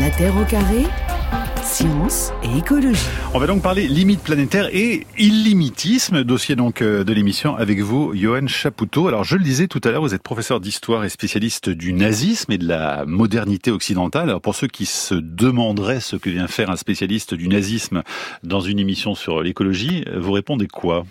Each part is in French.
La Terre au carré Science et écologie. On va donc parler limites planétaires et illimitisme, dossier donc euh, de l'émission avec vous, Johan Chapoutot. Alors je le disais tout à l'heure, vous êtes professeur d'histoire et spécialiste du nazisme et de la modernité occidentale. Alors pour ceux qui se demanderaient ce que vient faire un spécialiste du nazisme dans une émission sur l'écologie, vous répondez quoi?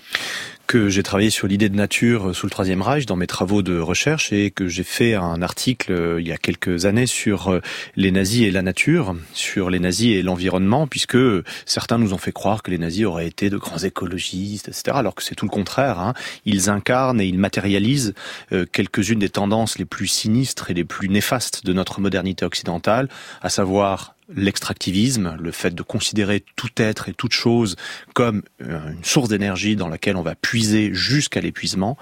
Que j'ai travaillé sur l'idée de nature sous le Troisième Reich dans mes travaux de recherche et que j'ai fait un article euh, il y a quelques années sur euh, les nazis et la nature, sur les nazis et l'environnement, puisque certains nous ont fait croire que les nazis auraient été de grands écologistes, etc., alors que c'est tout le contraire. Hein. Ils incarnent et ils matérialisent euh, quelques-unes des tendances les plus sinistres et les plus néfastes de notre modernité occidentale, à savoir l'extractivisme, le fait de considérer tout être et toute chose comme euh, une source d'énergie dans laquelle on va puiser jusqu'à l'épuisement,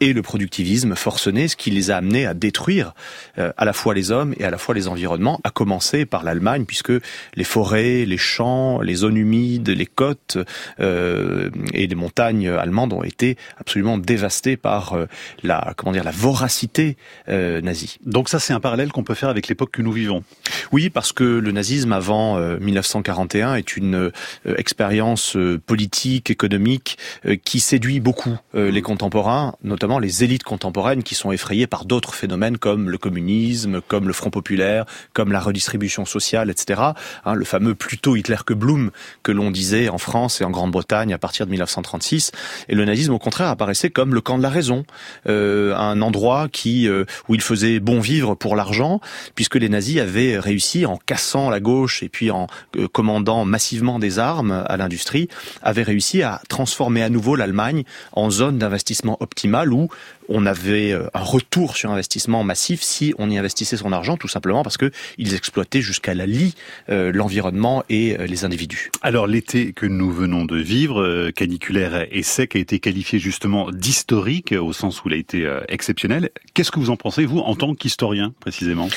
et le productivisme forcené, ce qui les a amenés à détruire euh, à la fois les hommes et à la fois les environnements, à commencer par l'Allemagne, puisque les forêts, les champs, les zones humides, les côtes euh, et les montagnes allemandes ont été absolument dévastées par la comment dire la voracité nazie. Donc ça, c'est un parallèle qu'on peut faire avec l'époque que nous vivons. Oui, parce que le nazisme avant 1941 euh, est une euh, expérience euh, politique, économique qui séduit beaucoup les contemporains, notamment les élites contemporaines qui sont effrayées par d'autres phénomènes comme le communisme, comme le Front populaire, comme la redistribution sociale, etc. Hein, le fameux plutôt Hitler que Blum que l'on disait en France et en Grande-Bretagne à partir de 1936. Et le nazisme, au contraire, apparaissait comme le camp de la raison, un endroit qui où il faisait bon vivre pour l'argent, puisque les nazis avaient réussi en cassant la gauche et puis en euh, commandant massivement des armes à l'industrie, avait réussi à transformer à nouveau l'Allemagne en zone d'investissement optimale où on avait euh, un retour sur investissement massif si on y investissait son argent, tout simplement parce que ils exploitaient jusqu'à la lie euh, l'environnement et les individus. Alors l'été que nous venons de vivre, caniculaire et sec, a été qualifié justement d'historique au sens où il a été exceptionnel. Qu'est-ce que vous en pensez vous en tant qu'historien précisément?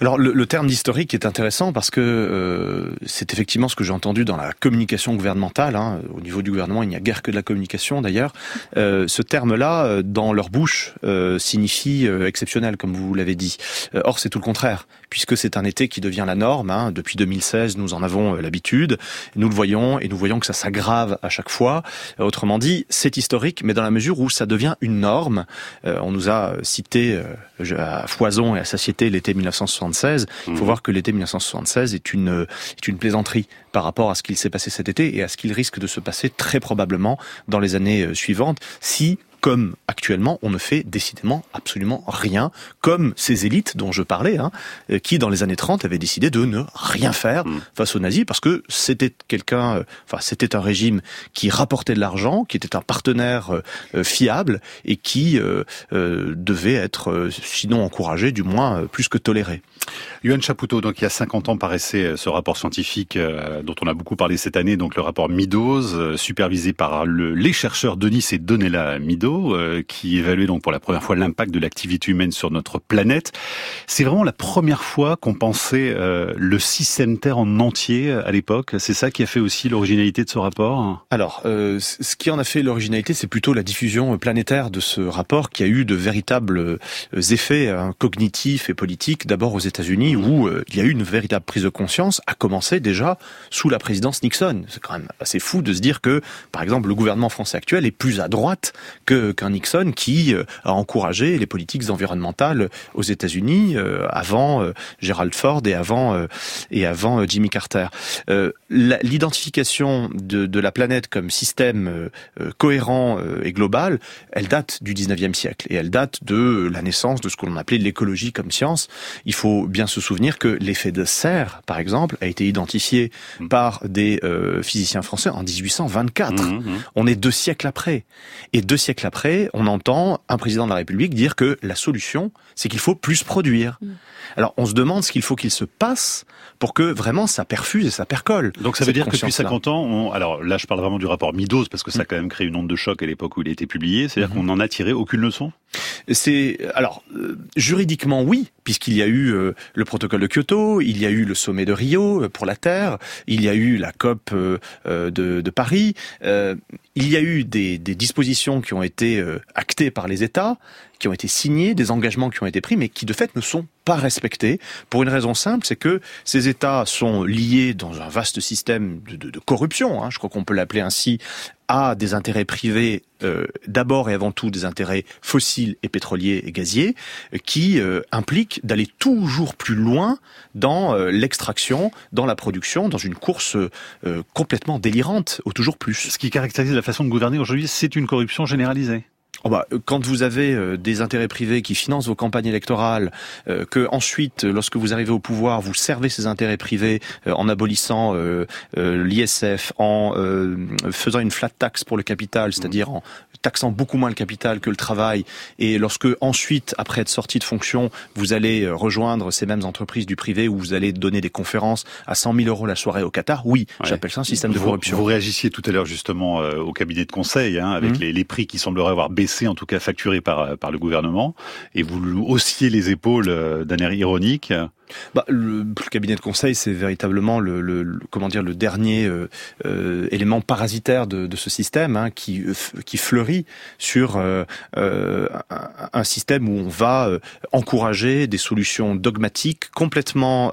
Alors le, le terme d'historique est intéressant parce que euh, c'est effectivement ce que j'ai entendu dans la communication gouvernementale. Hein. Au niveau du gouvernement, il n'y a guère que de la communication d'ailleurs. Euh, ce terme-là, euh, dans leur bouche, euh, signifie euh, exceptionnel, comme vous l'avez dit. or, c'est tout le contraire, puisque c'est un été qui devient la norme. Hein. Depuis 2016, nous en avons l'habitude. Nous le voyons et nous voyons que ça s'aggrave à chaque fois. autrement dit, c'est historique, mais dans la mesure où ça devient une norme. on nous a cité à foison et à satiété l'été 1976. Il faut mmh. voir que l'été 1976 est une, est une plaisanterie par rapport à ce qu'il s'est passé cet été et à ce qu'il risque de se passer très probablement dans les années euh, suivantes si comme actuellement, on ne fait décidément absolument rien, comme ces élites dont je parlais, hein, euh, qui dans les années 30 avaient décidé de ne rien faire mmh. face aux nazis, parce que c'était quelqu'un, euh, enfin c'était un régime qui rapportait de l'argent, qui était un partenaire fiable et qui devait être, sinon encouragé, du moins plus que toléré. Yuan Chapoutot, donc il y a 50 ans paraissait euh, ce rapport scientifique euh, dont on a beaucoup parlé cette année, donc le rapport Midos, euh, supervisé par le, les chercheurs Denis et Donella Mido, qui évaluait donc pour la première fois l'impact de l'activité humaine sur notre planète. C'est vraiment la première fois qu'on pensait le système Terre en entier à l'époque. C'est ça qui a fait aussi l'originalité de ce rapport? Alors, ce qui en a fait l'originalité, c'est plutôt la diffusion planétaire de ce rapport qui a eu de véritables effets hein, cognitifs et politiques, d'abord aux États-Unis où euh, il y a eu une véritable prise de conscience, à commencer déjà sous la présidence Nixon. C'est quand même assez fou de se dire que, par exemple, le gouvernement français actuel est plus à droite que qu'un Nixon qui euh, a encouragé les politiques environnementales aux États-Unis euh, avant Gerald Ford et avant et avant Jimmy Carter. L'identification de, de, la planète comme système cohérent et global, elle date du 19e siècle et elle date de la naissance de ce qu'on appelait l'écologie comme science. Il faut bien se souvenir que l'effet de serre, par exemple, a été identifié mmh. par des euh, physiciens français en 1824. Mmh, mmh. On est deux siècles après. Et deux siècles après, on entend un président de la République dire que la solution, c'est qu'il faut plus produire. Alors on se demande ce qu'il faut qu'il se passe pour que vraiment ça perfuse et ça percole. Donc ça veut dire que depuis 50 ans, on... alors là je parle vraiment du rapport Midos parce que ça a quand même créé une onde de choc à l'époque où il a été publié, c'est-à-dire qu'on n'en a tiré aucune leçon? C'est alors euh, juridiquement oui, puisqu'il y a eu euh, le protocole de Kyoto, il y a eu le sommet de Rio pour la Terre, il y a eu la COP de, de, Paris, il y a eu des, des, dispositions qui ont été actées par les États, qui ont été signées, des engagements qui ont été pris, mais qui de fait ne sont pas respectés, pour une raison simple, c'est que ces États sont liés dans un vaste système de corruption, hein, je crois qu'on peut l'appeler ainsi, à des intérêts privés, euh, d'abord et avant tout des intérêts fossiles et pétroliers et gaziers, qui euh, impliquent d'aller toujours plus loin dans euh, l'extraction, dans la production, dans une course euh, complètement délirante au toujours plus. Ce qui caractérise la façon de gouverner aujourd'hui, c'est une corruption généralisée. Oh bah, quand vous avez euh, des intérêts privés qui financent vos campagnes électorales, euh, que ensuite, lorsque vous arrivez au pouvoir, vous servez ces intérêts privés euh, en abolissant l'ISF, en faisant une flat tax pour le capital, c'est-à-dire en taxant beaucoup moins le capital que le travail, et lorsque ensuite, après être sorti de fonction, vous allez rejoindre ces mêmes entreprises du privé où vous allez donner des conférences à 100 000 euros la soirée au Qatar, oui, j'appelle ça un système de corruption. Vous réagissiez tout à l'heure justement au cabinet de conseil, hein, avec mmh. les, les prix qui sembleraient avoir baissé en tout cas facturé par, par le gouvernement, et vous haussiez les épaules euh, d'un air ironique. Bah, le, cabinet de conseil, c'est véritablement le, le, comment dire le dernier euh, euh, élément parasitaire de, de ce système hein, qui euh, qui fleurit sur euh, euh, un, système où on va encourager des solutions dogmatiques complètement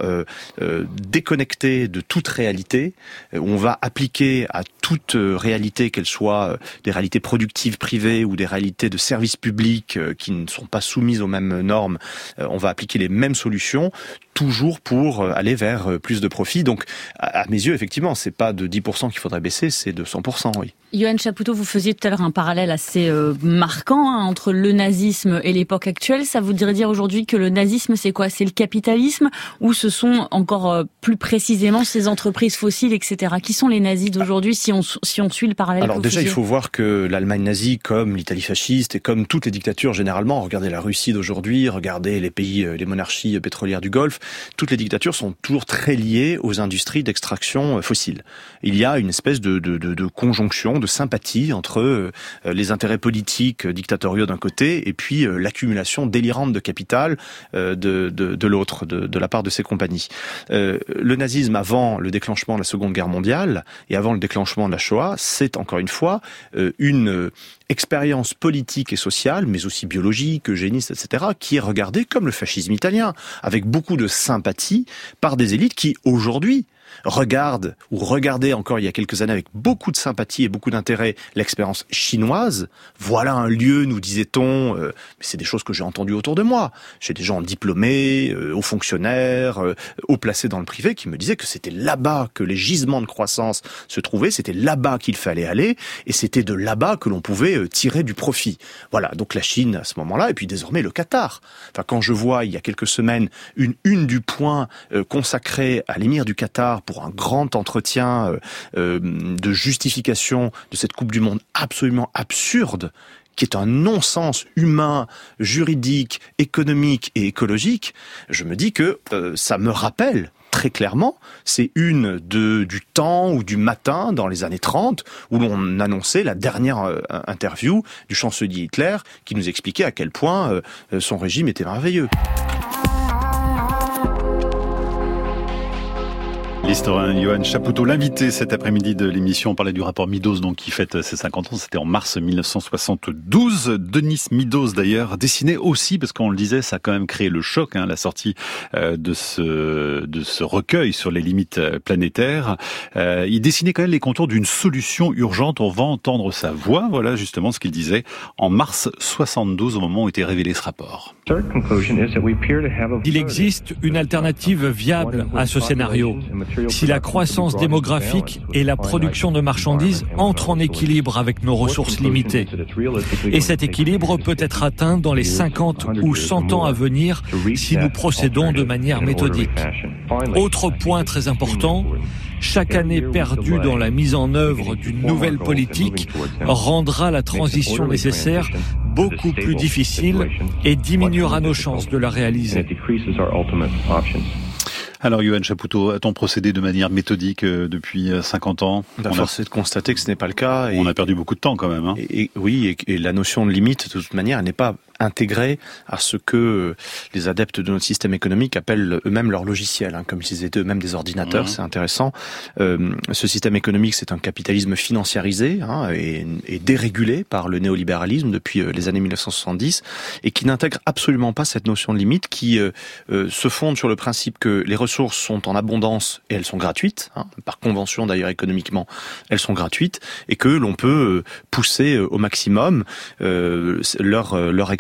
déconnectées de toute réalité, on va appliquer à toute réalité, qu'elle soit des réalités productives privées ou des réalités de services publics qui ne sont pas soumises aux mêmes normes, on va appliquer les mêmes solutions toujours pour euh, aller vers euh, plus de profit. Donc, à mes yeux, effectivement, c'est pas de 10% qu'il faudrait baisser, c'est de 100%, oui. Johan Chapoutot, vous faisiez tout à l'heure un parallèle assez euh, marquant hein, entre le nazisme et l'époque actuelle. Ça voudrait dire aujourd'hui que le nazisme, c'est quoi? C'est le capitalisme ou ce sont encore plus précisément ces entreprises fossiles, etc. Qui sont les nazis d'aujourd'hui si on, si on suit le parallèle Alors déjà, il faut voir que l'Allemagne nazie, comme l'Italie fasciste et comme toutes les dictatures généralement, regardez la Russie d'aujourd'hui, regardez les pays, les monarchies pétrolières du Golfe, toutes les dictatures sont toujours très liées aux industries d'extraction euh, fossile. Il y a une espèce de, de, de, de conjonction, de sympathie entre euh, les intérêts politiques dictatoriaux d'un côté et puis euh, l'accumulation délirante de capital de, de, l'autre, de, la part de ces compagnies. le nazisme avant le déclenchement de la Seconde Guerre mondiale et avant le déclenchement de la Shoah, c'est encore une fois une expérience politique et sociale, mais aussi biologique, eugéniste, etc., qui est regardée comme le fascisme italien, avec beaucoup de sympathie par des élites qui, aujourd'hui, regarde ou regardait encore il y a quelques années avec beaucoup de sympathie et beaucoup d'intérêt l'expérience chinoise. Voilà un lieu, nous disait-on, euh, mais c'est des choses que j'ai entendues autour de moi. J'ai des gens diplômés, euh, hauts fonctionnaires, euh, hauts placés dans le privé qui me disaient que c'était là-bas que les gisements de croissance se trouvaient, c'était là-bas qu'il fallait aller et c'était de là-bas que l'on pouvait euh, tirer du profit. Voilà, donc la Chine à ce moment-là et puis désormais le Qatar. Enfin, quand je vois il y a quelques semaines une une du point consacrée à l'émir du Qatar pour un grand entretien euh, euh, de justification de cette Coupe du Monde absolument absurde qui est un non-sens humain, juridique, économique et écologique, je me dis que euh, ça me rappelle très clairement, c'est une de, du temps ou du matin dans les années 30 où l'on annonçait la dernière interview du chancelier Hitler qui nous expliquait à quel point son régime était merveilleux. L'historien Johan Chapoutot, l'invité cet après-midi de l'émission, on parlait du rapport Midos donc qui fête ses 50 ans, c'était en mars 1972. Denis Midos d'ailleurs, dessiné aussi, parce qu'on le disait, ça a quand même créé le choc, hein, la sortie euh, de, ce, de ce recueil sur les limites euh, planétaires. Euh, il dessinait quand même les contours d'une solution urgente, on va entendre sa voix, voilà justement ce qu'il disait en mars 72 au moment où était révélé ce rapport. Il existe une alternative viable à ce scénario si la croissance démographique et la production de marchandises entrent en équilibre avec nos ressources limitées. Et cet équilibre peut être atteint dans les 50 ou 100 ans à venir si nous procédons de manière méthodique. Autre point très important, chaque année perdue dans la mise en œuvre d'une nouvelle politique rendra la transition nécessaire beaucoup plus difficile et diminuera nos chances de la réaliser. Alors, Johan Chapoutot, a-t-on procédé de manière méthodique euh, depuis 50 euh, ans? On a forcé de constater que ce n'est pas le cas. on a perdu beaucoup de temps quand même. Hein. Et, oui, et, la notion de limite, de toute manière, elle n'est pas intégrés à ce que les adeptes de notre système économique appellent eux-mêmes leur logiciel, hein, comme s'ils étaient eux-mêmes des ordinateurs. Mmh. C'est intéressant. Euh, ce système économique, c'est un capitalisme financiarisé hein, et, et, dérégulé par le néolibéralisme depuis euh, les années 1970 et qui n'intègre absolument pas cette notion de limite qui euh, euh, se fonde sur le principe que les ressources sont en abondance et elles sont gratuites, hein, par convention d'ailleurs économiquement, elles sont gratuites et que l'on peut pousser au maximum leur leur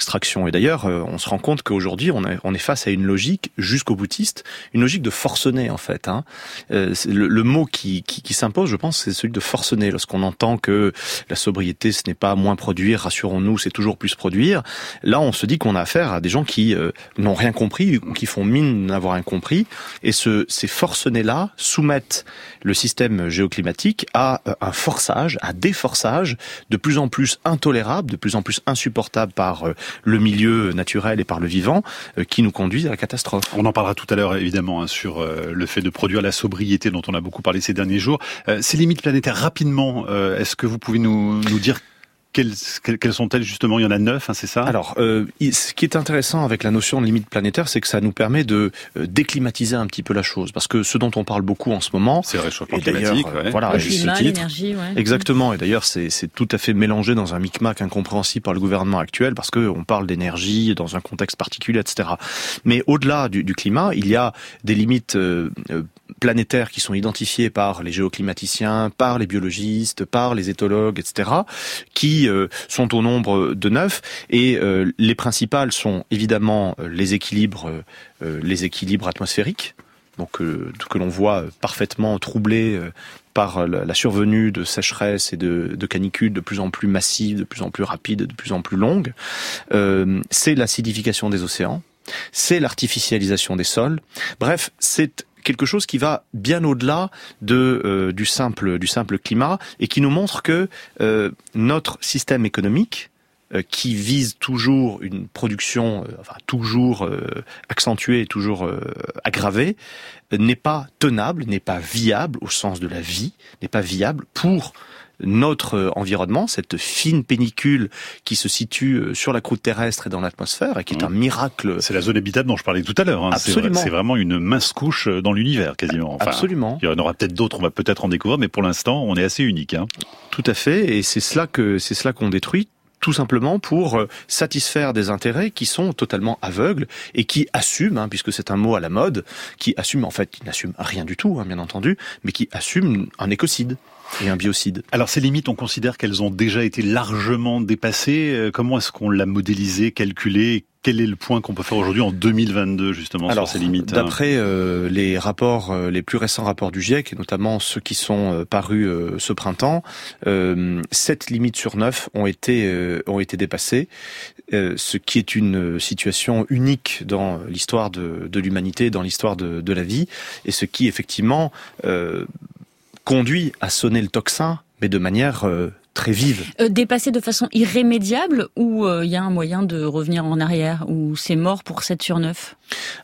Et d'ailleurs, on se rend compte qu'aujourd'hui, on, on est face à une logique jusqu'au boutiste, une logique de forcené en fait. Hein. Le, le, mot qui, qui, qui s'impose, je pense, c'est celui de forcené. Lorsqu'on entend que la sobriété, ce n'est pas moins produire, rassurons-nous, c'est toujours plus produire. Là, on se dit qu'on a affaire à des gens qui euh, n'ont rien compris qui font mine d'avoir rien compris. Et ce, ces forcenés-là soumettent le système géoclimatique à euh, un forçage, à des forçages de plus en plus intolérable, de plus en plus insupportable par euh, le milieu naturel et par le vivant, qui nous conduisent à la catastrophe. On en parlera tout à l'heure, évidemment, hein, sur le fait de produire la sobriété dont on a beaucoup parlé ces derniers jours. ces limites planétaires, rapidement, est-ce que vous pouvez nous, nous dire quelles, quelles sont-elles justement? Il y en a neuf, hein, c'est ça? Alors, euh, ce qui est intéressant avec la notion de limite planétaire, c'est que ça nous permet de euh, déclimatiser un petit peu la chose, parce que ce dont on parle beaucoup en ce moment, c'est le réchauffement climatique. Euh, voilà, le climat, l'énergie, ouais. Exactement. Et d'ailleurs, c'est tout à fait mélangé dans un micmac incompréhensible par le gouvernement actuel, parce que on parle d'énergie dans un contexte particulier, etc. Mais au-delà du, du, climat, il y a des limites euh, planétaires qui sont identifiées par les géoclimaticiens, par les biologistes, par les éthologues, etc., qui euh, sont au nombre de neuf. Et euh, les principales sont évidemment euh, les équilibres, atmosphériques, que l'on voit parfaitement troublés par la survenue de sécheresses et de, canicules de plus en plus massives, de plus en plus rapides, de plus en plus longues. c'est l'acidification des océans, c'est l'artificialisation des sols. Bref, c'est quelque chose qui va bien au-delà de euh, du simple climat et qui nous montre que euh, notre système économique euh, qui vise toujours une production toujours accentuée toujours aggravée n'est pas tenable n'est pas viable au sens de la vie n'est pas viable pour notre environnement, cette fine pénicule qui se situe euh, sur la croûte terrestre et dans l'atmosphère et qui est un miracle. C'est la zone habitable dont je parlais tout à l'heure. Hein. Absolument. C'est vraiment une mince couche euh, dans l'univers quasiment. Absolument. Il y en aura peut-être d'autres, on va peut-être en découvrir, mais pour l'instant, on est assez unique. Hein. Tout à fait, et c'est cela que c'est cela qu'on détruit tout simplement pour euh, satisfaire des intérêts qui sont totalement aveugles et qui assument, hein, puisque c'est un mot à la mode, qui assument en fait, qui n'assument rien du tout, hein, bien entendu, mais qui assument un écocide et un biocide. Alors ces limites, on considère qu'elles ont déjà été largement dépassées. Euh, comment est-ce qu'on l'a modélisé, calculé quel est le point qu'on peut faire aujourd'hui en 2022 justement Alors, sur ces limites D'après euh, les rapports, euh, les plus récents rapports du GIEC, et notamment ceux qui sont parus ce printemps, sept limites sur neuf ont été ont été dépassées, ce qui est une situation unique dans l'histoire de, de l'humanité, dans l'histoire de, de, la vie, et ce qui effectivement conduit à sonner le tocsin, mais de manière euh, très vive. Euh, dépasser de façon irrémédiable ou il euh, y a un moyen de revenir en arrière ou c'est mort pour 7 sur 9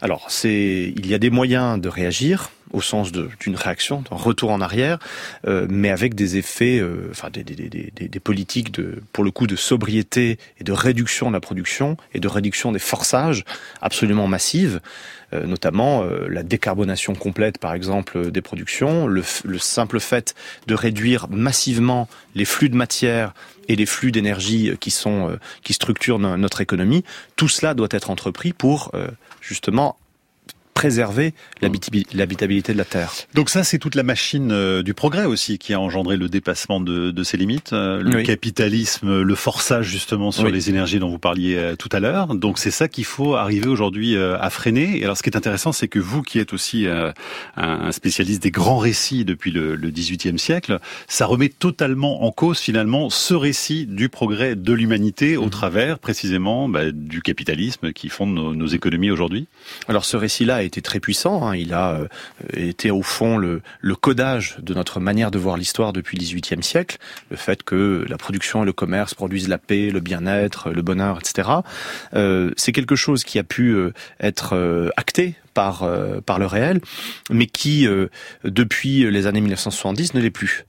Alors, c'est il y a des moyens de réagir au sens d'une réaction, d'un retour en arrière, euh, mais avec des effets, euh, enfin des, des, des, des, politiques de, pour le coup, de sobriété et de réduction de la production et de réduction des forçages absolument massives, notamment la décarbonation complète, par exemple, des productions, le, le simple fait de réduire massivement les flux de matière et les flux d'énergie qui sont qui structurent notre économie. Tout cela doit être entrepris pour justement préserver l'habitabilité de la Terre. Donc ça, c'est toute la machine euh, du progrès aussi qui a engendré le dépassement de, de ces limites. Euh, le capitalisme, le forçage justement sur les énergies dont vous parliez euh, tout à l'heure. Donc c'est ça qu'il faut arriver aujourd'hui à freiner. Et alors ce qui est intéressant, c'est que vous qui êtes aussi un spécialiste des grands récits depuis le, le 18e siècle, ça remet totalement en cause finalement ce récit du progrès de l'humanité au mmh. travers précisément bah, du capitalisme qui fonde nos, nos économies aujourd'hui. Alors ce récit-là été très puissant. Hein. Il a euh, été au fond le, codage de notre manière de voir l'histoire depuis le XVIIIe siècle. Le fait que la production et le commerce produisent la paix, le bien-être, le bonheur, etc. Euh, c'est quelque chose qui a pu euh, être acté par par le réel, mais qui depuis les années 1970 ne l'est plus.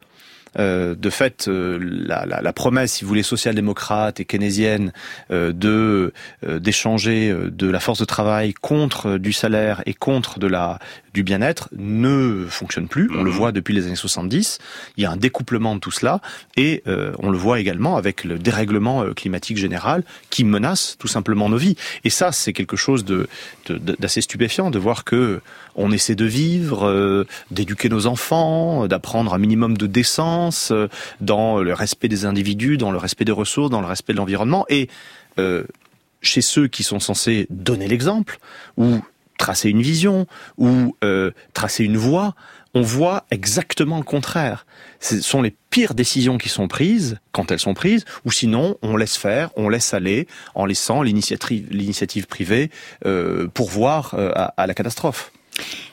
Euh, de fait, euh, la, la, la, promesse, si vous voulez, social-démocrate et keynésienne euh, de d'échanger de la force de travail contre du salaire et contre de la du bien-être ne fonctionne plus. On le mhm. voit depuis les années 70. Il y a un découplement de tout cela et on le voit également avec le dérèglement climatique général qui menace tout simplement nos vies. Et ça, c'est quelque chose de d'assez stupéfiant de voir que on essaie de vivre, d'éduquer nos enfants, d'apprendre un minimum de décence euh, dans le respect des individus, dans le respect des ressources, dans le respect de l'environnement. Et euh, chez ceux qui sont censés donner l'exemple, ou tracer une vision, ou euh, tracer une voie, on voit exactement le contraire. Ce sont les pires décisions qui sont prises, quand elles sont prises, ou sinon on laisse faire, on laisse aller, en laissant l'initiative privée euh, pour voir à la catastrophe.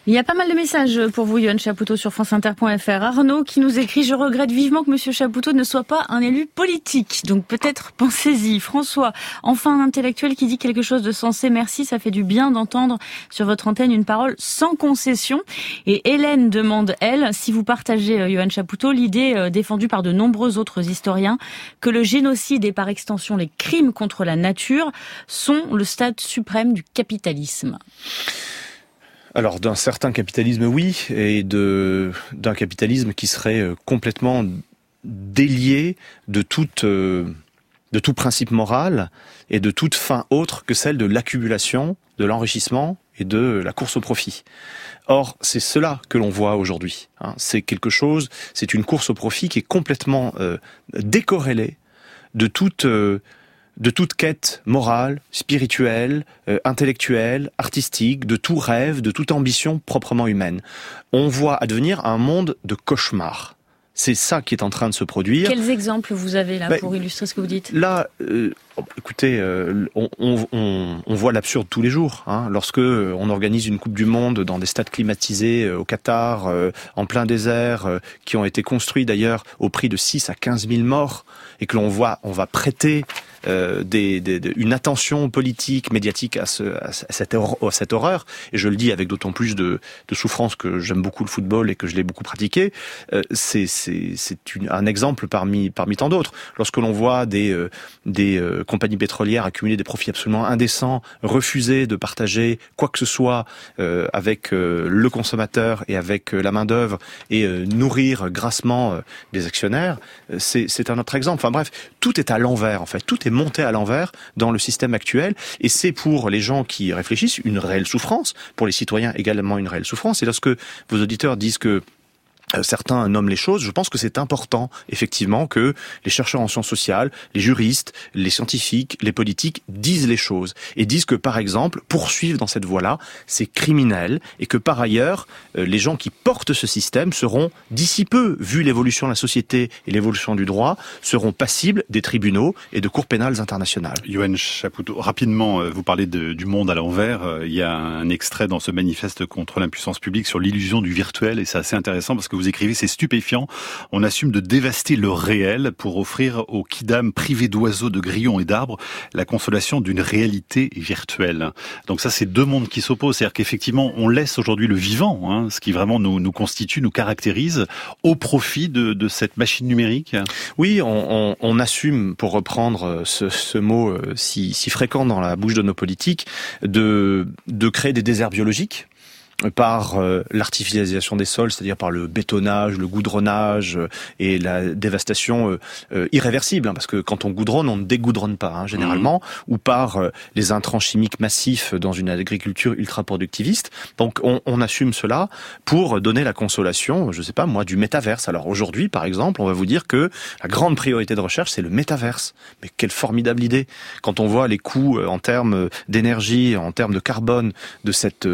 Il y a pas mal de messages pour vous, Yohan Chapoutot, sur franceinter.fr. Arnaud qui nous écrit « Je regrette vivement que Monsieur Chapoutot ne soit pas un élu politique. Donc peut-être pensez-y. » François, enfin un intellectuel qui dit quelque chose de sensé. Merci, ça fait du bien d'entendre sur votre antenne une parole sans concession. Et Hélène demande, elle, si vous partagez, euh, Johan Chapoutot, l'idée euh, défendue par de nombreux autres historiens que le génocide et par extension les crimes contre la nature sont le stade suprême du capitalisme. Alors d'un certain capitalisme, oui, et d'un capitalisme qui serait euh, complètement délié de toute euh, de tout principe moral et de toute fin autre que celle de l'accumulation, de l'enrichissement et de la course au profit. Or, c'est cela que l'on voit aujourd'hui. Hein. C'est quelque chose, c'est une course au profit qui est complètement euh, décorrélée de toute de toute quête morale, spirituelle, euh, intellectuelle, artistique, de tout rêve, de toute ambition proprement humaine. On voit advenir un monde de cauchemar. C'est ça qui est en train de se produire. Quels exemples vous avez là ben, pour illustrer ce que vous dites? Là, euh, écoutez, euh, on, on, on, voit l'absurde tous les jours. Hein, lorsque on organise une Coupe du Monde dans des stades climatisés au Qatar, en plein désert, qui ont été construits d'ailleurs au prix de 6 à 15 000 morts, et que l'on voit, on va prêter euh, une attention politique, médiatique à, ce, à, cette, horreur, et je le dis avec d'autant plus de, souffrance que j'aime beaucoup le football et que je l'ai beaucoup pratiqué, euh, c'est un exemple parmi, tant d'autres. Lorsque l'on voit des, euh, compagnies pétrolières accumuler des profits absolument indécents, refuser de partager quoi que ce soit avec le consommateur et avec la main-d'œuvre et nourrir grassement des actionnaires, c'est un autre exemple. Enfin bref, tout est à l'envers en fait, tout monter à l'envers dans le système actuel. Et c'est pour les gens qui réfléchissent une réelle souffrance, pour les citoyens également une réelle souffrance. Et lorsque vos auditeurs disent que certains nomment les choses, je pense que c'est important, effectivement, que les chercheurs en sciences sociales, les juristes, les scientifiques, les politiques disent les choses et disent que, par exemple, poursuivre dans cette voie-là, c'est criminel et que, par ailleurs, euh, les gens qui portent ce système seront, d'ici peu, vu l'évolution de la société et l'évolution du droit, seront passibles des tribunaux et de cours pénales internationales. Yoann Chapoutot, rapidement, euh, vous parlez du monde à l'envers. Il y a un extrait dans ce manifeste contre l'impuissance publique sur l'illusion du virtuel et c'est assez intéressant parce que vous écrivez, c'est stupéfiant. On assume de dévaster le réel pour offrir aux kidam privés d'oiseaux, de grillons et d'arbres la consolation d'une réalité virtuelle. Donc ça, c'est deux mondes qui s'opposent. C'est-à-dire qu'effectivement, on laisse aujourd'hui le vivant, hein, ce qui vraiment nous, constitue, nous caractérise, au profit de, cette machine numérique. Oui, on, assume, pour reprendre ce, ce mot euh, si, fréquent dans la bouche de nos politiques, de créer des déserts biologiques par euh, l'artificialisation des sols, c'est-à-dire par le bétonnage, le goudronnage euh, et la dévastation euh, irréversible, hein, parce que quand on goudronne, on ne dégoudronne pas hein, généralement, mmh. ou par les intrants chimiques massifs dans une agriculture ultra productiviste. Donc on, on, assume cela pour donner la consolation, je sais pas moi, du métaverse. Alors aujourd'hui, par exemple, on va vous dire que la grande priorité de recherche, c'est le métaverse. Mais quelle formidable idée Quand on voit les coûts en termes d'énergie, en termes de carbone de cette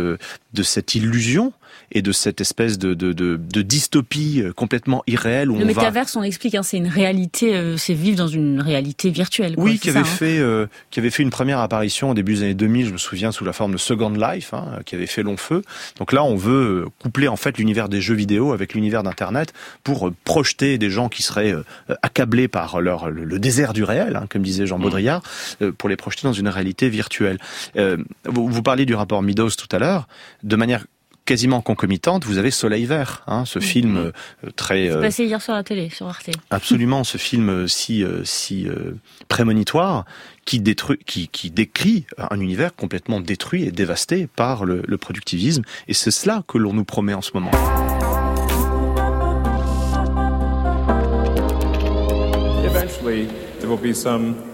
de cette illusion et de cette espèce de, de, de, de dystopie euh, complètement irréelle. Où le métaverse, on explique, hein, c'est une réalité, euh, c'est vivre dans une réalité virtuelle. Quoi, oui, qui avait hein. fait, euh, qui avait fait une première apparition au début des années 2000, je me souviens, sous la forme de Second Life, hein, qui avait fait long feu. Donc là, on veut coupler en fait l'univers des jeux vidéo avec l'univers d'Internet pour projeter des gens qui seraient accablés par leur le, désert du réel, hein, comme disait Jean mmh. Baudrillard, pour les projeter dans une réalité virtuelle. vous, vous parliez du rapport Meadows tout à l'heure, de manière quasiment concomitante, vous avez Soleil Vert, hein, ce film euh, très... C'est passé hier sur la télé, sur Arte. Absolument, ce film si, si prémonitoire qui, détruit, qui, qui, décrit un univers complètement détruit et dévasté par le, le productivisme. Et c'est cela que l'on nous promet en ce moment.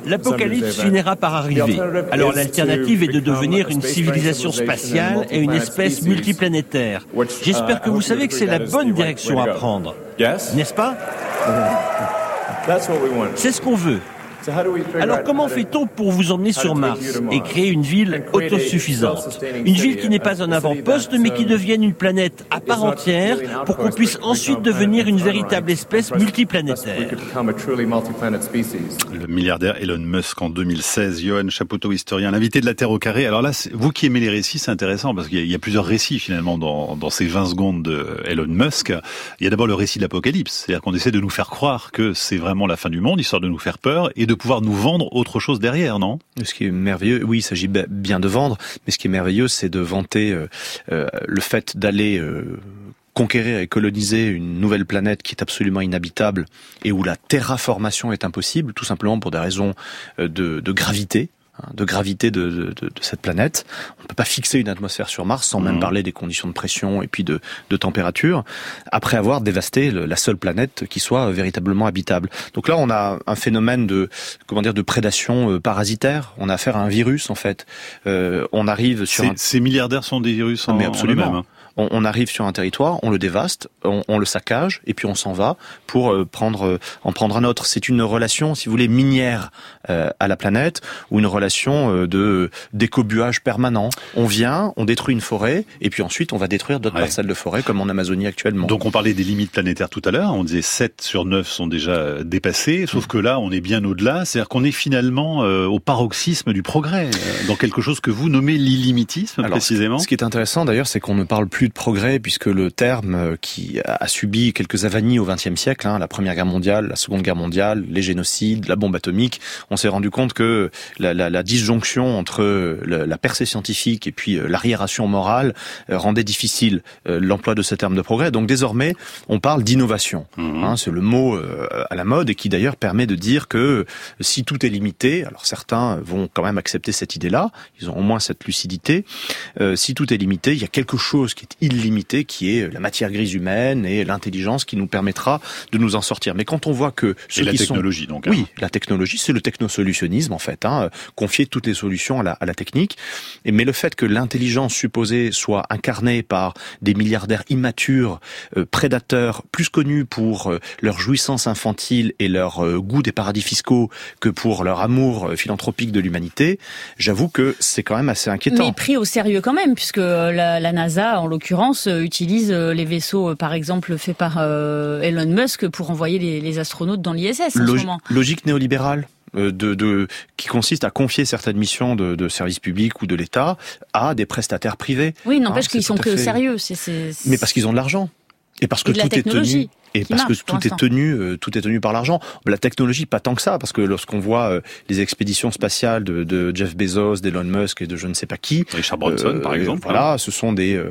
L'apocalypse finira par arriver. Alors l'alternative est de devenir une civilisation spatiale et une espèce multiplanétaire. J'espère que vous savez que c'est la bonne direction à prendre. N'est-ce pas? C'est ce qu'on veut. Alors comment fait-on pour vous emmener sur Mars et créer une ville autosuffisante Une ville qui n'est pas un avant-poste mais qui devienne une planète à part entière pour qu'on puisse ensuite devenir une véritable espèce multiplanétaire. Le milliardaire Elon Musk en 2016, Johan Chapoteau, historien, l'invité de la Terre au carré. Alors là, vous qui aimez les récits, c'est intéressant parce qu'il y, a plusieurs récits finalement dans, dans ces 20 secondes de Elon Musk. Il y a d'abord le récit de l'apocalypse, c'est-à-dire qu'on essaie de nous faire croire que c'est vraiment la fin du monde, histoire de nous faire peur et de pouvoir nous vendre autre chose derrière, non? Ce qui est merveilleux, oui, il s'agit bien de vendre, mais ce qui est merveilleux, c'est de vanter euh, euh, le fait d'aller euh, conquérir et coloniser une nouvelle planète qui est absolument inhabitable et où la terraformation est impossible, tout simplement pour des raisons de, de gravité. Hein, de gravité de, de, de, cette planète. On ne peut pas fixer une atmosphère sur Mars sans même mmh. parler des conditions de pression et puis de, de température, après avoir dévasté la seule planète qui soit véritablement habitable. Donc là, on a un phénomène de comment dire de prédation euh, parasitaire. On a affaire à un virus en fait. Euh, on arrive sur ces milliardaires sont des virus en, mais absolument. En hein on, arrive sur un territoire, on le dévaste, on, le saccage, et puis on s'en va pour euh, prendre euh, en prendre un autre. C'est une relation, si vous voulez, minière euh, à la planète, ou une relation de d'écobuage permanent. On vient, on détruit une forêt, et puis ensuite on va détruire d'autres parcelles de forêt, comme en Amazonie actuellement. Donc on parlait des limites planétaires tout à l'heure, on disait 7 sur 9 sont déjà dépassés, sauf mm. que là on est bien au-delà, c'est-à-dire qu'on est finalement au paroxysme du progrès, dans quelque chose que vous nommez l'illimitisme précisément. Ce qui est intéressant d'ailleurs, c'est qu'on ne parle plus de progrès puisque le terme euh, qui a subi quelques avanies au XXe siècle, hein, la Première Guerre mondiale, la Seconde Guerre mondiale, les génocides, la bombe atomique, on s'est rendu compte que la, la, la disjonction entre la, percée scientifique et puis euh, l'arriération morale euh, rendait difficile l'emploi de ce terme de progrès. Donc désormais, on parle d'innovation. Mmh. Hein, c'est le mot à la mode et qui d'ailleurs permet de dire que si tout est limité, alors certains vont quand même accepter cette idée-là, ils ont au moins cette lucidité. si tout est limité, il y a quelque chose qui est illimité qui est la matière grise humaine et l'intelligence qui nous permettra de nous en sortir. Mais quand on voit que ceux et la technologie donc. Hein. Oui, la technologie, c'est le technosolutionnisme en fait, hein, confier toutes les solutions à la, à la technique. Et mais le fait que l'intelligence supposée soit incarnée par des milliardaires immatures, euh, prédateurs, plus connus pour euh, leur jouissance infantile et leur euh, goût des paradis fiscaux que pour leur amour philanthropique de l'humanité, j'avoue que c'est quand même assez inquiétant. Mais pris au sérieux quand même, puisque la, la NASA, en l'occurrence euh, utilise euh, les vaisseaux, euh, par exemple, faits par Elon Musk pour envoyer les, astronautes dans l'ISS en ce moment. Logique néolibérale de, de, qui consiste à confier certaines missions de, de service public ou de l'État à des prestataires privés. Oui, n'empêche hein, qu'ils sont pris au sérieux. Mais parce qu'ils ont de l'argent. Et parce que tout est tenu et parce que tout est tenu, euh, tout est tenu par l'argent. La technologie, pas tant que ça, parce que lorsqu'on voit euh, les expéditions spatiales de, de Jeff Bezos, d'Elon Musk et de je ne sais pas qui, Richard Branson par euh, exemple, voilà, hein. ce sont des,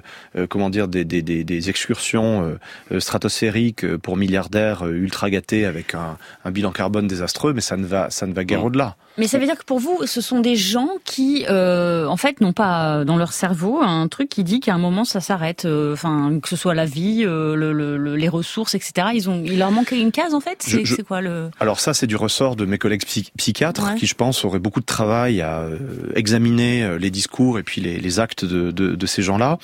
comment dire, des, des, des, des excursions stratosphériques pour milliardaires ultra gâtés avec un, un, bilan carbone désastreux, mais ça ne va, ça ne va guère au-delà. Mais ça veut dire que pour vous, ce sont des gens qui, en fait, n'ont pas dans leur cerveau un truc qui dit qu'à un moment ça s'arrête. Enfin, que ce soit la vie, le, le, les ressources, etc. Ils ont, il leur manque une case en fait. C'est quoi le Alors ça, c'est du ressort de mes collègues psychiatres qui, je pense, auraient beaucoup de travail à euh, examiner euh, les discours et puis les, les actes de, de, de ces gens-là.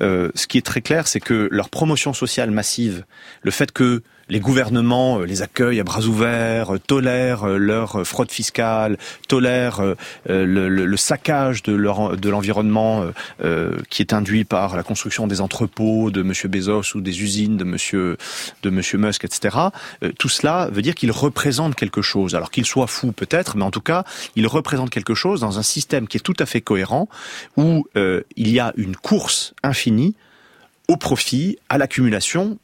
Euh, ce qui est très clair, c'est que leur promotion sociale massive, le fait que les gouvernements euh, les accueillent à bras ouverts, euh, tolèrent euh, leur fraude fiscale, tolèrent le, saccage de l'environnement qui est induit par la construction des entrepôts de Monsieur Bezos ou des usines de Monsieur de Monsieur Musk, etc. Tout cela veut dire qu'ils représentent quelque chose. Alors qu'ils soient fous peut-être, mais en tout cas, ils représentent quelque chose dans un système qui est tout à fait cohérent où il y a une course infinie au profit, à l'accumulation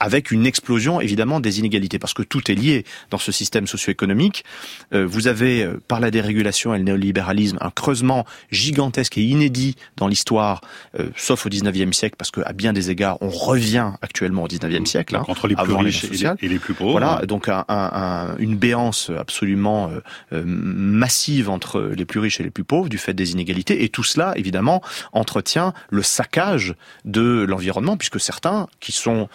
avec une explosion évidemment des inégalités, parce que tout est lié dans ce système socio-économique. Euh, vous avez, euh, par la dérégulation et le néolibéralisme, un creusement gigantesque et inédit dans l'histoire, euh, sauf au 19e siècle, parce qu'à bien des égards, on revient actuellement au 19e siècle. Hein, entre les plus riches et les, plus pauvres. Voilà, donc un, un, une béance absolument massive entre les plus riches et les plus pauvres du fait des inégalités, et tout cela, évidemment, entretient le saccage de l'environnement, puisque certains qui sont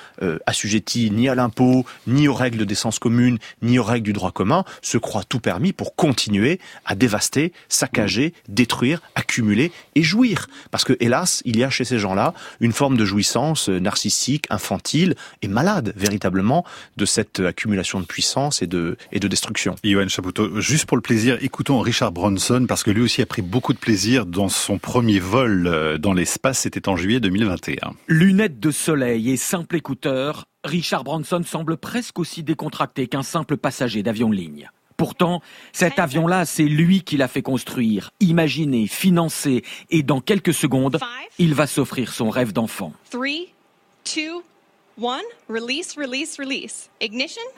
assujettis ni à l'impôt, ni aux règles d'essence commune, ni aux règles du droit commun, se croient tout permis pour continuer à dévaster, saccager, détruire, accumuler et jouir. Parce que, hélas, il y a chez ces gens-là une forme de jouissance narcissique, infantile et malade, véritablement, de cette accumulation de puissance et de, et de destruction. Yoann Chapoutot, juste pour le plaisir, écoutons Richard Bronson, parce que lui aussi a pris beaucoup de plaisir dans son premier vol euh, dans l'espace, c'était en juillet 2021. Lunettes de soleil et simple écouteur, Richard Branson semble presque aussi décontracté qu'un simple passager d'avion de ligne. Pourtant, cet avion-là, c'est lui qui l'a fait construire, imaginer, financer, et dans quelques secondes, il va s'offrir son rêve d'enfant.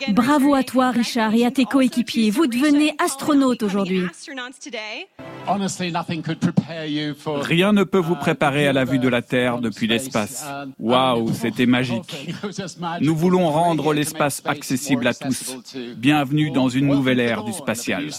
Bravo à toi, Richard, et à tes coéquipiers. Vous devenez astronaute aujourd'hui. Rien ne peut vous préparer à la vue de la Terre depuis l'espace. Waouh, c'était magique. Nous voulons rendre l'espace accessible à tous. Bienvenue dans une nouvelle ère du spatial.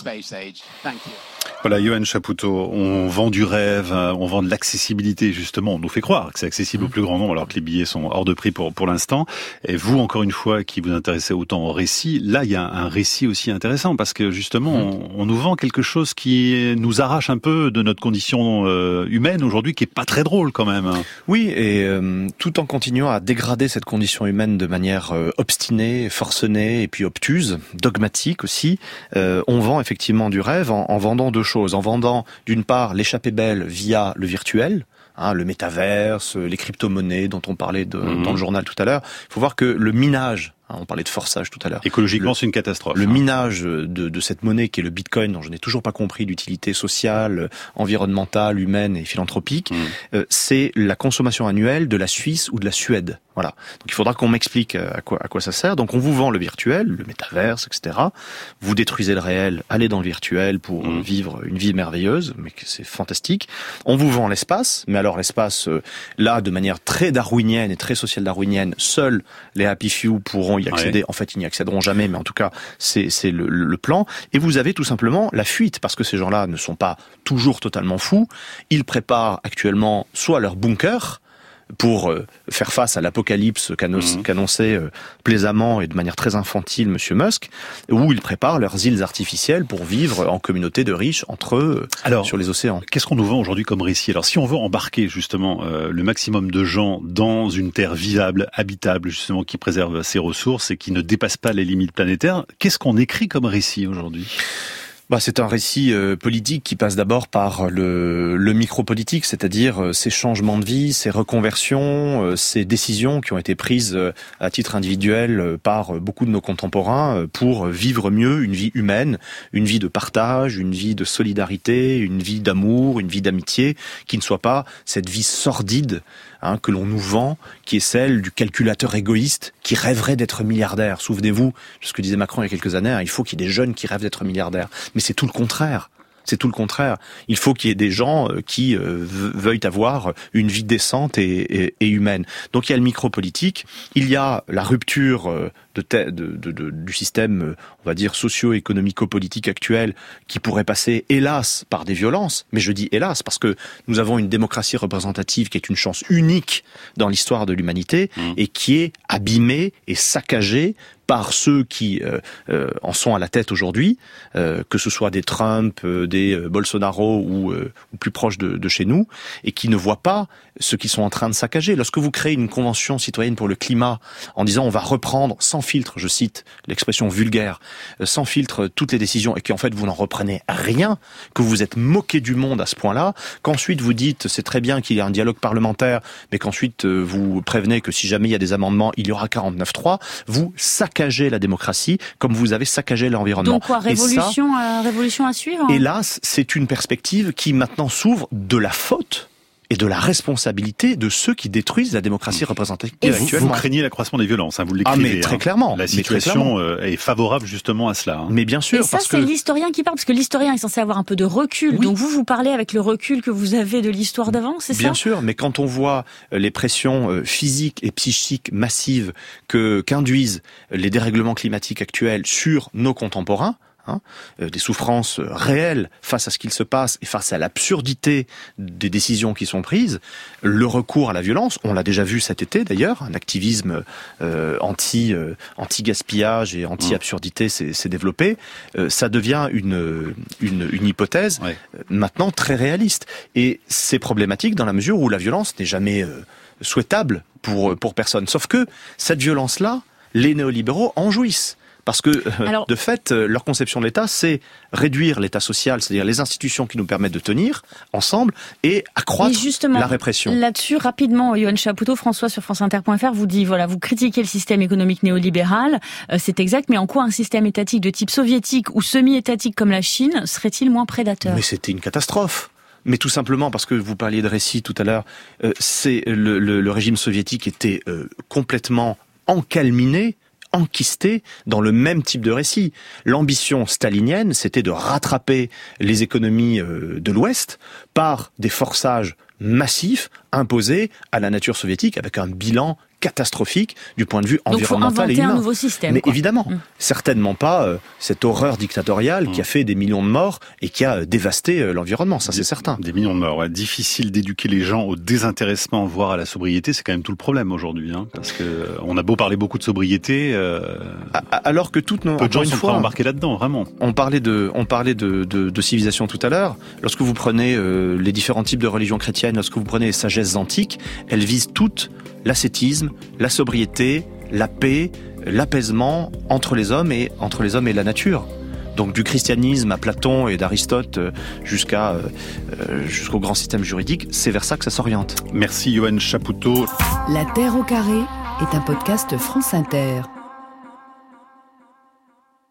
Voilà, Johan Chapoutot, on vend du rêve, euh, on vend de l'accessibilité justement, on nous fait croire que c'est accessible au mm. plus grand nombre alors que les billets sont hors de prix pour, pour l'instant. Et vous, encore une fois, qui vous intéressez autant au récit, là il y a un récit aussi intéressant parce que justement mm. on, nous vend quelque chose qui nous arrache un peu de notre condition euh, humaine aujourd'hui qui est pas très drôle quand même. Oui, et euh, tout en continuant à dégrader cette condition humaine de manière obstinée, forcenée et puis obtuse, dogmatique aussi, on vend effectivement du rêve en, en vendant deux choses en vendant d'une part l'échappée belle via le virtuel, hein, le métaverse, les crypto-monnaies dont on parlait mhm. dans le journal tout à l'heure. Il faut voir que le minage Hein, on parlait de forçage tout à l'heure. Écologiquement, c'est une catastrophe. Le hein. minage de, de, cette monnaie qui est le Bitcoin, dont je n'ai toujours pas compris l'utilité sociale, environnementale, humaine et philanthropique, mmh. euh, c'est la consommation annuelle de la Suisse ou de la Suède. Voilà. Donc il faudra qu'on m'explique euh, à quoi, à quoi ça sert. Donc on vous vend le virtuel, le métaverse, etc. Vous détruisez le réel, allez dans le virtuel pour mmh. vivre une vie merveilleuse, mais c'est fantastique. On vous vend l'espace, mais alors l'espace, euh, là, de manière très darwinienne et très sociale darwinienne, seuls les happy few pourront y accéder. En fait, ils n'y accéderont jamais, mais en tout cas, c'est le, le plan. Et vous avez tout simplement la fuite, parce que ces gens-là ne sont pas toujours totalement fous. Ils préparent actuellement soit leur bunker, pour euh, faire face à l'apocalypse mhm. qu'annonçait euh, plaisamment et de manière très infantile Monsieur Musk, où ils préparent leurs îles artificielles pour vivre en communauté de riches entre eux Alors, sur les océans. Qu'est-ce qu'on nous vend aujourd'hui comme récit? Alors si on veut embarquer justement euh, le maximum de gens dans une terre vivable, habitable, justement qui préserve ses ressources et qui ne dépasse pas les limites planétaires, qu'est-ce qu'on écrit comme récit aujourd'hui? Bah, c'est un récit euh, politique qui passe d'abord par le, le micro-politique, c'est-à-dire euh, ces changements de vie, ces reconversions, euh, ces décisions qui ont été prises à titre individuel par beaucoup de nos contemporains pour vivre mieux une vie humaine, une vie de partage, une vie de solidarité, une vie d'amour, une vie d'amitié, qui ne soit pas cette vie sordide Hein, que l'on nous vend, qui est celle du calculateur égoïste qui rêverait d'être milliardaire. Souvenez-vous de ce que disait Macron il y a quelques années, hein, il faut qu'il y ait des jeunes qui rêvent d'être milliardaires. Mais c'est tout le contraire. C'est tout le contraire. Il faut qu'il y ait des gens euh, qui euh, veuillent avoir une vie décente et, humaine. Donc il y a le micro-politique, il y a la rupture de, du système, on va dire, socio-économico-politique actuel, qui pourrait passer, hélas, par des violences. Mais je dis hélas, parce que nous avons une démocratie représentative qui est une chance unique dans l'histoire de l'humanité, mmh. et qui est abîmée et saccagée par ceux qui euh, euh, en sont à la tête aujourd'hui, euh, que ce soit des Trump, des Bolsonaro ou, ou, plus proches de, de, chez nous, et qui ne voient pas ce qu'ils sont en train de saccager. Lorsque vous créez une convention citoyenne pour le climat en disant on va reprendre sans filtre, je cite l'expression vulgaire, sans filtre toutes les décisions, et qu'en fait vous n'en reprenez rien, que vous êtes moqué du monde à ce point-là, qu'ensuite vous dites c'est très bien qu'il y ait un dialogue parlementaire, mais qu'ensuite vous prévenez que si jamais il y a des amendements, il y aura 49.3, vous saccagez la démocratie comme vous avez saccagé l'environnement. Donc quoi, révolution, révolution à suivre? Hélas, c'est une perspective qui maintenant s'ouvre de la faute et de la responsabilité de ceux qui détruisent la démocratie représentative et actuellement. Vous, craignez l'accroissement des violences, hein, vous l'écrivez. Ah mais très hein. clairement. La situation euh, est favorable justement à cela. Hein. Mais bien sûr. Et ça, c'est que... l'historien qui parle, parce que l'historien est censé avoir un peu de recul. Oui. Donc vous, vous parlez avec le recul que vous avez de l'histoire d'avant, c'est ça? Bien sûr, mais quand on voit euh, les pressions physiques et psychiques massives que qu'induisent les dérèglements climatiques actuels sur nos contemporains, Hein, des souffrances réelles face à ce qu'il se passe et face à l'absurdité des décisions qui sont prises, le recours à la violence, on l'a déjà vu cet été d'ailleurs, un activisme euh, anti euh, anti gaspillage et anti absurdité s'est développé, euh, ça devient une une, une hypothèse ouais. maintenant très réaliste et c'est problématique dans la mesure où la violence n'est jamais souhaitable pour pour personne. Sauf que cette violence là, les néolibéraux en jouissent. Parce que, Alors, de fait, leur conception de l'État, c'est réduire l'État social, c'est-à-dire les institutions qui nous permettent de tenir ensemble et accroître la répression. Là-dessus, rapidement, Yohann Chapoutot, François sur franceinter.fr vous dit, voilà, vous critiquez le système économique néolibéral, euh, c'est exact, mais en quoi un système étatique de type soviétique ou semi-étatique comme la Chine serait-il moins prédateur? Mais c'était une catastrophe mais tout simplement parce que vous parliez de récit tout à l'heure, euh, c'est le, le, le, régime soviétique était euh, complètement encalminé enquisté dans le même type de récit. L'ambition stalinienne, c'était de rattraper les économies de l'Ouest par des forçages massifs imposés à la nature soviétique avec un bilan catastrophique du point de vue Donc environnemental faut et humain. un nouveau système. Mais quoi. évidemment, Mm. certainement pas euh, cette horreur dictatoriale qui a fait des millions de morts et qui a euh, dévasté euh, l'environnement, ça c'est certain. Des millions de morts. Ouais. Difficile d'éduquer les gens au désintéressement, voire à la sobriété. C'est quand même tout le problème aujourd'hui, hein, parce que euh, on a beau parler beaucoup de sobriété, euh, Alors que toutes nos peu de gens sont fois, pas embarqués là-dedans, vraiment. On parlait de, on parlait de, de, de civilisation tout à l'heure. Lorsque vous prenez euh, les différents types de religions chrétiennes, lorsque vous prenez les sagesses antiques, elles visent toutes l'ascétisme, la sobriété, la paix, l'apaisement entre les hommes et entre les hommes et la nature. Donc du christianisme à Platon et d'Aristote euh, jusqu'à euh, euh, jusqu'au grand système juridique, c'est vers ça que ça s'oriente. Merci Johan Chapoutot. La Terre au carré est un podcast France Inter.